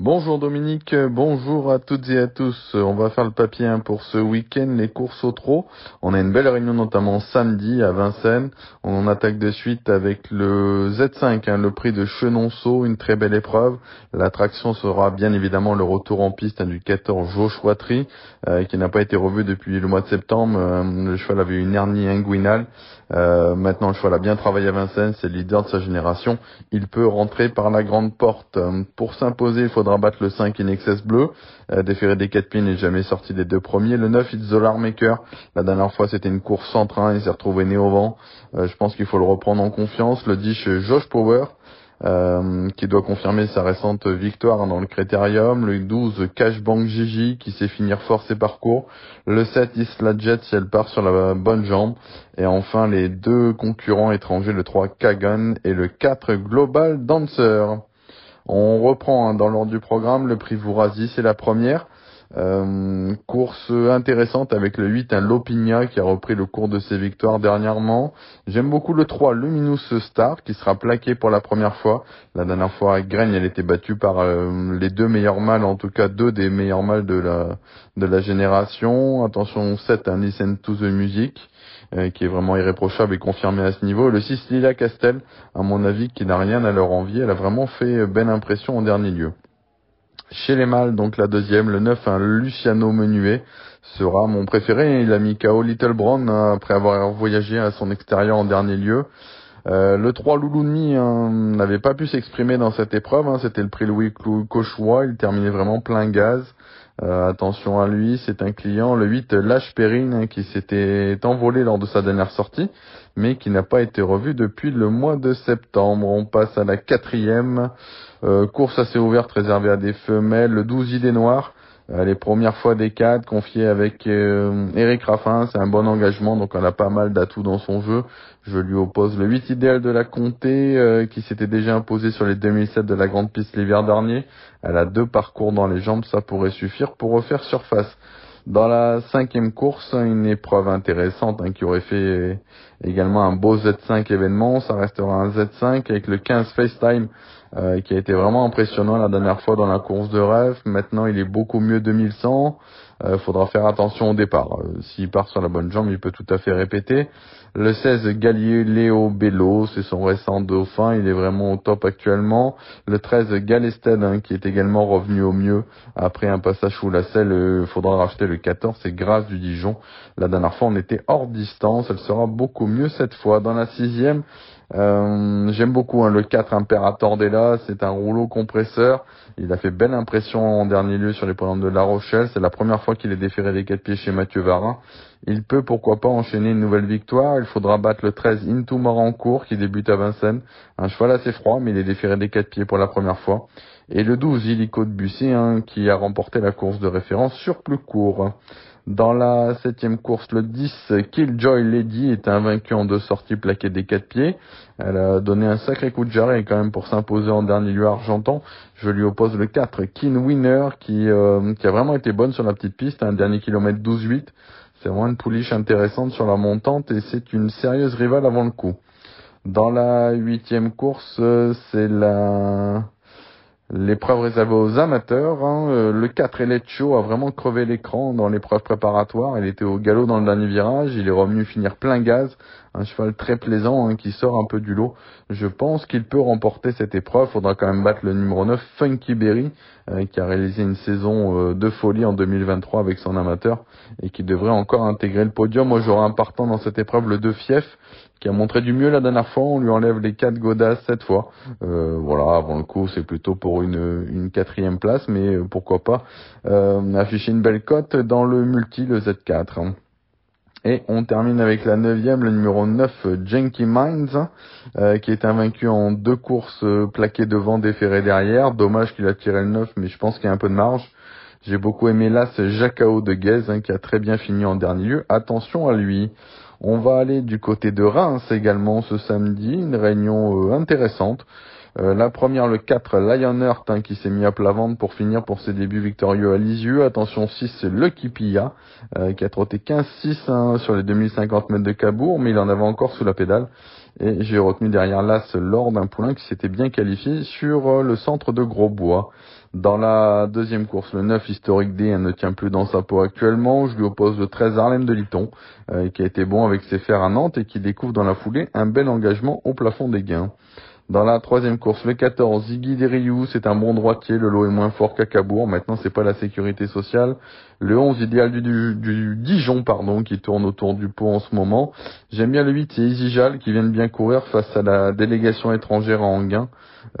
Bonjour Dominique, bonjour à toutes et à tous. On va faire le papier hein, pour ce week-end, les courses au trot. On a une belle réunion notamment samedi à Vincennes. On attaque de suite avec le Z5, hein, le prix de Chenonceau, une très belle épreuve. L'attraction sera bien évidemment le retour en piste hein, du 14 Joshua Tree, euh, qui n'a pas été revu depuis le mois de septembre. Euh, le cheval avait une hernie inguinale. Euh, maintenant, le cheval a bien travaillé à Vincennes, c'est le leader de sa génération. Il peut rentrer par la grande porte. Pour s'imposer, il faudra battre le 5 In Excess Bleu. Euh, déféré des 4 pieds n'est jamais sorti des deux premiers. Le 9 It's the Maker. La dernière fois c'était une course sans train, il s'est retrouvé né au vent. Euh, je pense qu'il faut le reprendre en confiance. Le 10 Josh Power. Euh, qui doit confirmer sa récente victoire dans le Critérium, le 12 Cashbank Gigi qui sait finir fort ses parcours, le 7 Isla Jet si elle part sur la bonne jambe, et enfin les deux concurrents étrangers, le 3 Kagan et le 4 Global Dancer. On reprend hein, dans l'ordre du programme le prix Vourasi, c'est la première. Euh, course intéressante avec le 8, un Lopigna qui a repris le cours de ses victoires dernièrement. J'aime beaucoup le 3, Luminous Star, qui sera plaqué pour la première fois. La dernière fois avec Graigne, elle était battue par euh, les deux meilleurs mâles, en tout cas deux des meilleurs mâles de la, de la génération. Attention, 7, un Listen to the Music. Euh, qui est vraiment irréprochable et confirmé à ce niveau. Le 6 Lila Castel, à mon avis, qui n'a rien à leur envier, elle a vraiment fait belle impression en dernier lieu. Chez les mâles, donc la deuxième, le 9, un Luciano Menuet, sera mon préféré. Il a mis KO Little Brown hein, après avoir voyagé à son extérieur en dernier lieu. Euh, le 3 Loulouni hein, n'avait pas pu s'exprimer dans cette épreuve, hein. c'était le prix Louis Cauchois, il terminait vraiment plein gaz. Euh, attention à lui, c'est un client, le 8 Lâche Perrine, hein, qui s'était envolé lors de sa dernière sortie, mais qui n'a pas été revu depuis le mois de septembre. On passe à la quatrième euh, course assez ouverte réservée à des femelles, le 12 Idées Noires. Euh, les premières fois des cadres confiées avec Eric Raffin, c'est un bon engagement, donc elle a pas mal d'atouts dans son jeu. Je lui oppose le 8 idéal de la Comté, qui s'était déjà imposé sur les 2007 de la Grande Piste l'hiver dernier. Elle a deux parcours dans les jambes, ça pourrait suffire pour refaire surface. Dans la cinquième course, une épreuve intéressante hein, qui aurait fait également un beau Z5 événement. Ça restera un Z5 avec le 15 FaceTime euh, qui a été vraiment impressionnant la dernière fois dans la course de rêve. Maintenant, il est beaucoup mieux 2100. Il euh, faudra faire attention au départ. Euh, s'il part sur la bonne jambe, il peut tout à fait répéter. Le 16, Galileo Bello, c'est son récent dauphin, il est vraiment au top actuellement. Le 13, Galested, hein, qui est également revenu au mieux après un passage sous la selle. Il faudra racheter le 14, c'est grâce du Dijon. La dernière fois, on était hors distance. Elle sera beaucoup mieux cette fois. Dans la sixième, euh, j'aime beaucoup hein, le 4 Imperator Della, c'est un rouleau compresseur. Il a fait belle impression en dernier lieu sur les programmes de La Rochelle. C'est la première fois qu'il est déféré des quatre pieds chez Mathieu Varin. Il peut pourquoi pas enchaîner une nouvelle victoire. Il faudra battre le 13 Into Morancourt qui débute à Vincennes. Un cheval assez froid mais il est déféré des quatre pieds pour la première fois. Et le 12 Illico de Bussy hein, qui a remporté la course de référence sur plus court. Dans la septième course, le 10, Killjoy Lady est invaincu en deux sorties plaquées des quatre pieds. Elle a donné un sacré coup de jarret quand même pour s'imposer en dernier lieu argentant. Je lui oppose le 4, Keen Winner, qui, euh, qui a vraiment été bonne sur la petite piste, un dernier kilomètre 12-8. C'est vraiment une pouliche intéressante sur la montante et c'est une sérieuse rivale avant le coup. Dans la huitième course, c'est la L'épreuve réservée aux amateurs, hein, euh, le 4 Eleccho a vraiment crevé l'écran dans l'épreuve préparatoire. Il était au galop dans le dernier virage, il est revenu finir plein gaz. Un cheval très plaisant hein, qui sort un peu du lot. Je pense qu'il peut remporter cette épreuve. Faudra quand même battre le numéro 9, Funky Berry, euh, qui a réalisé une saison euh, de folie en 2023 avec son amateur et qui devrait encore intégrer le podium. Moi j'aurai un partant dans cette épreuve, le 2 Fief, qui a montré du mieux la dernière fois. On lui enlève les quatre godasses cette fois. Euh, voilà, avant le coup, c'est plutôt pour une, quatrième place, mais pourquoi pas euh, afficher une belle cote dans le multi, le Z4. Et on termine avec la neuvième, le numéro 9, Janky Minds, euh, qui est invaincu en deux courses plaquées devant, déféré derrière. Dommage qu'il a tiré le 9, mais je pense qu'il y a un peu de marge. J'ai beaucoup aimé là ce Jacao de Guez, hein, qui a très bien fini en dernier lieu. Attention à lui. On va aller du côté de Reims également ce samedi, une réunion euh, intéressante. Euh, la première, le 4, Lionheart, hein, qui s'est mis à plat pour finir pour ses débuts victorieux à Lisieux. Attention 6, c'est Lucky Pilla, euh, qui a trotté 15-6 hein, sur les 2050 mètres de Cabourg, mais il en avait encore sous la pédale. Et j'ai retenu derrière l'As lors d'un poulain qui s'était bien qualifié sur euh, le centre de Grosbois. Dans la deuxième course, le 9 historique D ne tient plus dans sa peau actuellement. Je lui oppose le 13 Harlem de Liton, euh, qui a été bon avec ses fers à Nantes et qui découvre dans la foulée un bel engagement au plafond des gains. Dans la troisième course, le 14, Ziggy Deriou, c'est un bon droitier, le lot est moins fort qu'à Cabourg, maintenant c'est pas la sécurité sociale. Le 11, idéal du, du, Dijon, pardon, qui tourne autour du pot en ce moment. J'aime bien le 8, c'est Isijal, qui vient de bien courir face à la délégation étrangère à Anguin.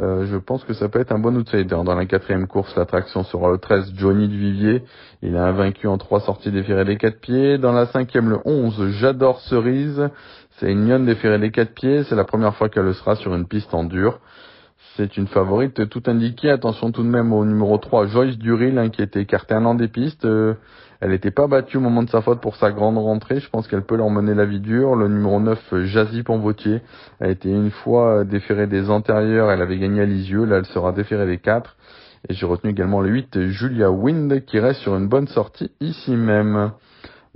Euh, je pense que ça peut être un bon outsider. Dans la quatrième course, l'attraction sera le 13, Johnny Duvivier. Il a vaincu en trois sorties déférées des quatre pieds. Dans la cinquième, le 11, J'adore Cerise. C'est une lionne déférée des quatre pieds. C'est la première fois qu'elle sera sur une piste en dur. C'est une favorite tout indiquée. Attention tout de même au numéro 3, Joyce Duril, hein, qui était écarté un an des pistes. Euh, elle n'était pas battue au moment de sa faute pour sa grande rentrée. Je pense qu'elle peut leur mener la vie dure. Le numéro 9, Jazzy Pombotier, a été une fois déférée des antérieurs. Elle avait gagné à Lisieux. Là, elle sera déférée des 4. Et j'ai retenu également le 8, Julia Wind, qui reste sur une bonne sortie ici même.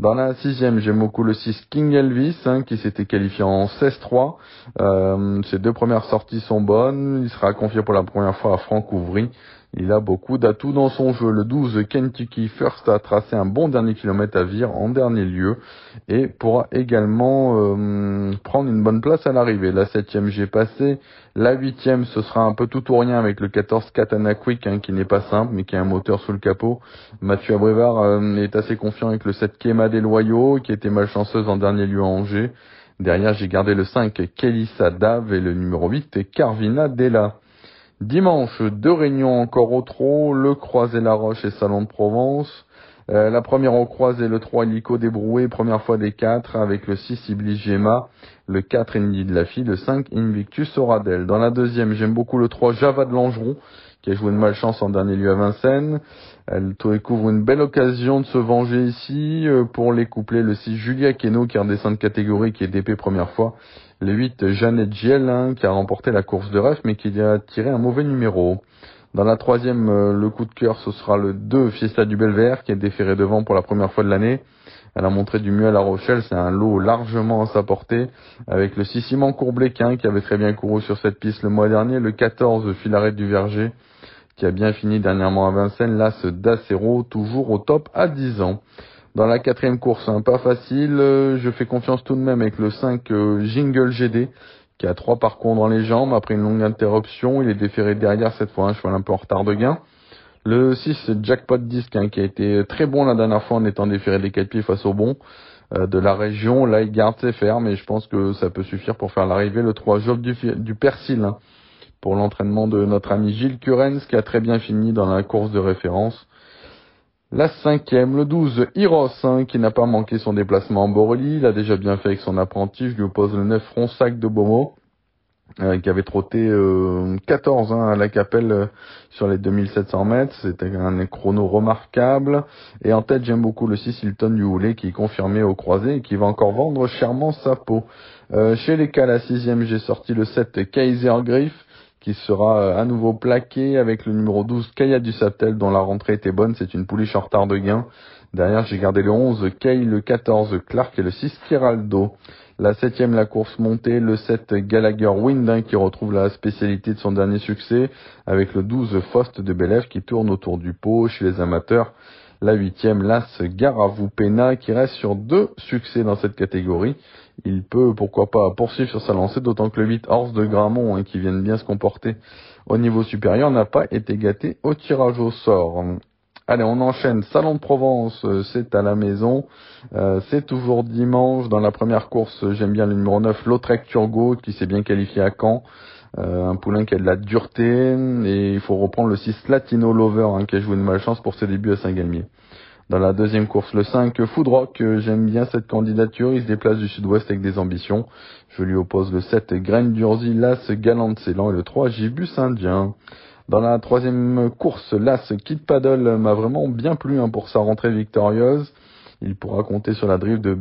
Dans la sixième, j'aime beaucoup le 6 King Elvis, hein, qui s'était qualifié en 16-3. Euh, ses deux premières sorties sont bonnes. Il sera confié pour la première fois à Franck Ouvry. Il a beaucoup d'atouts dans son jeu. Le 12 Kentucky First a tracé un bon dernier kilomètre à Vire en dernier lieu et pourra également euh, prendre une bonne place à l'arrivée. La septième j'ai passé. La huitième ce sera un peu tout ou rien avec le 14 Katana Quick hein, qui n'est pas simple mais qui a un moteur sous le capot. Mathieu Abrivard euh, est assez confiant avec le 7 Kema des Loyaux qui était malchanceuse en dernier lieu à Angers. Derrière j'ai gardé le 5 Kelissa Dave et le numéro 8 Carvina Della. Dimanche, deux réunions encore au trot, le Croisé La Roche et Salon de Provence. Euh, la première au croisé, le 3 Lico débroué, première fois des 4, avec le 6 Iblis Gemma, le 4 Indy de la fille, le 5 Invictus Oradel. Dans la deuxième, j'aime beaucoup le 3 Java de Langeron, qui a joué une malchance en dernier lieu à Vincennes. Elle découvre une belle occasion de se venger ici euh, pour les coupler le 6 Julia Keno qui redescend de catégorie, qui est DP première fois, le 8, Jeannette Giel, qui a remporté la course de ref, mais qui a tiré un mauvais numéro. Dans la troisième, euh, le coup de cœur, ce sera le 2, Fiesta du Belvert, qui est déféré devant pour la première fois de l'année. Elle a montré du mieux à La Rochelle, c'est un lot largement à sa portée, avec le 6 Simon Courbléquin, qui avait très bien couru sur cette piste le mois dernier, le 14, Filaret du Verger, qui a bien fini dernièrement à Vincennes, l'As d'Acero, toujours au top à 10 ans. Dans la quatrième course, hein, pas facile, euh, je fais confiance tout de même avec le 5 euh, Jingle GD, qui a trois parcours dans les jambes. Après une longue interruption, il est déféré derrière cette fois, un cheval un peu en retard de gain. Le 6 Jackpot Disc, hein, qui a été très bon la dernière fois en étant déféré des quatre pieds face au bon euh, de la région. Là, il garde ses fers, mais je pense que ça peut suffire pour faire l'arrivée. Le 3 Job du, du Persil, hein, pour l'entraînement de notre ami Gilles Curens, qui a très bien fini dans la course de référence. La cinquième, le 12, Hiros, hein, qui n'a pas manqué son déplacement en Borélie. Il a déjà bien fait avec son apprenti. Je lui oppose le 9 Fronsac de Beaumont, euh, qui avait trotté 14 euh, hein, à la Capelle euh, sur les 2700 mètres. C'était un chrono remarquable. Et en tête, j'aime beaucoup le 6 Hilton du Houlet, qui est confirmé au croisé et qui va encore vendre chèrement sa peau. chez les cas, la sixième, j'ai sorti le 7 Kaiser Griff qui sera euh, à nouveau plaqué avec le numéro 12 Kaya du Satel dont la rentrée était bonne, c'est une pouliche en retard de gain. Derrière j'ai gardé le 11 Kay, le 14 Clark et le 6 Kiraldo. La septième, la course montée, le 7 Gallagher Wind qui retrouve la spécialité de son dernier succès avec le 12 Faust de Belève qui tourne autour du pot chez les amateurs. La huitième, l'As Garavupena qui reste sur deux succès dans cette catégorie il peut, pourquoi pas, poursuivre sur sa lancée, d'autant que le 8 Horse de Gramont, hein, qui viennent bien se comporter au niveau supérieur, n'a pas été gâté au tirage au sort. Allez, on enchaîne. Salon de Provence, euh, c'est à la maison. Euh, c'est toujours dimanche. Dans la première course, j'aime bien le numéro 9, Lautrec Turgot, qui s'est bien qualifié à Caen. Euh, un poulain qui a de la dureté. Et il faut reprendre le 6 Latino Lover, hein, qui a joué une malchance pour ses débuts à Saint-Galmier. Dans la deuxième course, le 5, Foodrock, j'aime bien cette candidature, il se déplace du sud-ouest avec des ambitions. Je lui oppose le 7, Graine d'Urzi, l'As, Galant et le 3, Gibus Indien. Dans la troisième course, l'As, Kid Paddle m'a vraiment bien plu hein, pour sa rentrée victorieuse. Il pourra compter sur la drive de,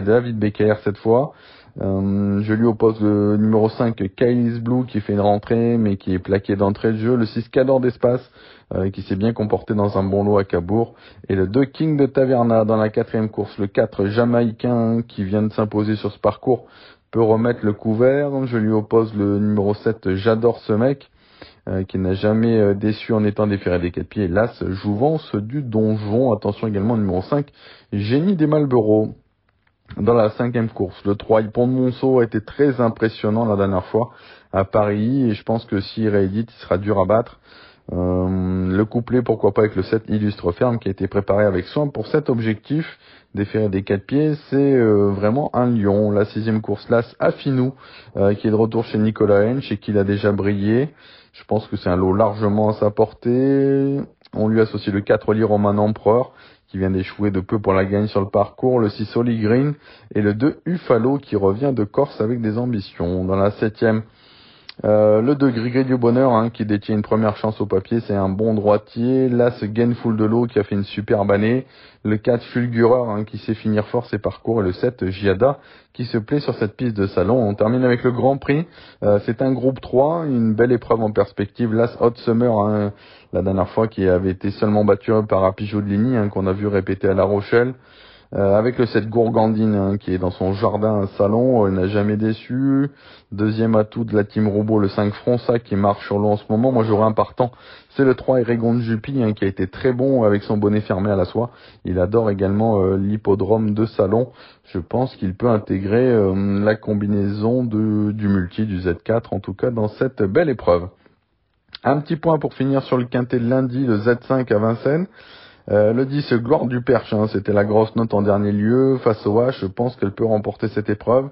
David Becker cette fois. Euh, je lui oppose le numéro 5, Kylie's Blue, qui fait une rentrée, mais qui est plaqué d'entrée de jeu. Le 6, Cador d'Espace, euh, qui s'est bien comporté dans un bon lot à Cabourg. Et le 2, King de Taverna, dans la quatrième course. Le 4, Jamaïcain, qui vient de s'imposer sur ce parcours peut remettre le couvert. Je lui oppose le numéro 7, j'adore ce mec. Euh, qui n'a jamais euh, déçu en étant déféré des quatre pieds. L'As Jouvence du Donjon. Attention également numéro 5, Génie des Malboro. Dans la cinquième course, le 3, Pont de Monceau a été très impressionnant la dernière fois à Paris et je pense que s'il réédite, il sera dur à battre. Euh, le couplet, pourquoi pas avec le 7 Illustre Ferme qui a été préparé avec soin pour cet objectif déférer des quatre pieds, c'est vraiment un lion. La sixième course, l'As Afinou, qui est de retour chez Nicolas Hench et qui a déjà brillé. Je pense que c'est un lot largement à sa portée. On lui associe le 4 lit Roman Empereur qui vient d'échouer de peu pour la gagne sur le parcours, le 6 Oli Green et le 2 Ufalo qui revient de Corse avec des ambitions. Dans la septième, euh, le 2 Grigri du Bonheur hein, qui détient une première chance au papier, c'est un bon droitier. Là, ce Gainful de l'eau qui a fait une superbe année. Le 4 Fulgureur hein, qui sait finir fort ses parcours. Et le 7 Giada qui se plaît sur cette piste de salon. On termine avec le Grand Prix. Euh, c'est un groupe 3, une belle épreuve en perspective. Là, Hot Summer, hein, la dernière fois qui avait été seulement battu par Apijot de Ligny, hein, qu'on a vu répéter à La Rochelle. Euh, avec le 7 Gourgandine hein, qui est dans son jardin salon, il n'a jamais déçu. Deuxième atout de la team robot, le 5 Fronsac qui marche sur l'eau en ce moment. Moi j'aurais un partant, c'est le 3 Eregon Jupi hein, qui a été très bon avec son bonnet fermé à la soie. Il adore également euh, l'hippodrome de salon. Je pense qu'il peut intégrer euh, la combinaison de, du multi, du Z4 en tout cas dans cette belle épreuve. Un petit point pour finir sur le quintet de lundi, le Z5 à Vincennes. Euh, le 10, Gloire du Perche, c'était la grosse note en dernier lieu. Face au H, je pense qu'elle peut remporter cette épreuve.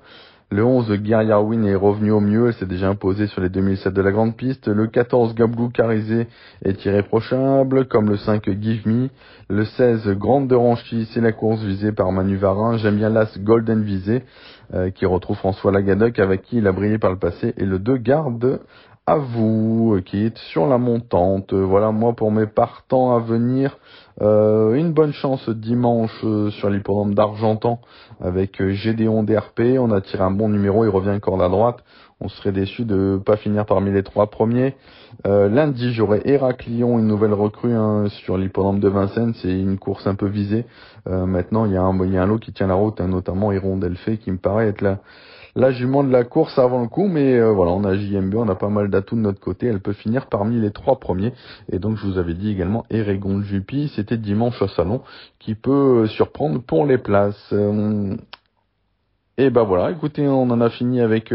Le 11, Guerrier Win est revenu au mieux, elle s'est déjà imposée sur les 2007 de la grande piste. Le 14, Gablou Carisé est irréprochable, comme le 5, Give Me. Le 16, Grande de Ranchy, c'est la course visée par Manu Varin. J'aime bien l'As Golden Visé, euh, qui retrouve François Lagadoc, avec qui il a brillé par le passé. Et le 2, Garde à vous, euh, qui est sur la montante. Voilà, moi, pour mes partants à venir, euh, une bonne chance dimanche euh, sur l'hippodrome d'Argentan avec euh, Gédéon DRP. On a tiré un bon numéro, il revient encore à droite. On serait déçu de pas finir parmi les trois premiers. lundi, j'aurai Héraclion, une nouvelle recrue hein, sur l'hippodrome de Vincennes. C'est une course un peu visée. maintenant, il y, a un, y a un lot qui tient la route, hein, notamment Hirondelle qui me paraît être là la jument de la course avant le coup, mais euh, voilà, on a JMB, on a pas mal d'atouts de notre côté, elle peut finir parmi les trois premiers. Et donc je vous avais dit également Eregon Jupi, c'était dimanche au salon, qui peut euh, surprendre pour les places. Euh, et ben voilà, écoutez, on en a fini avec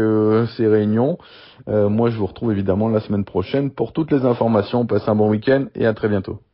ces réunions. moi je vous retrouve évidemment la semaine prochaine pour toutes les informations. Passez un bon week-end et à très bientôt.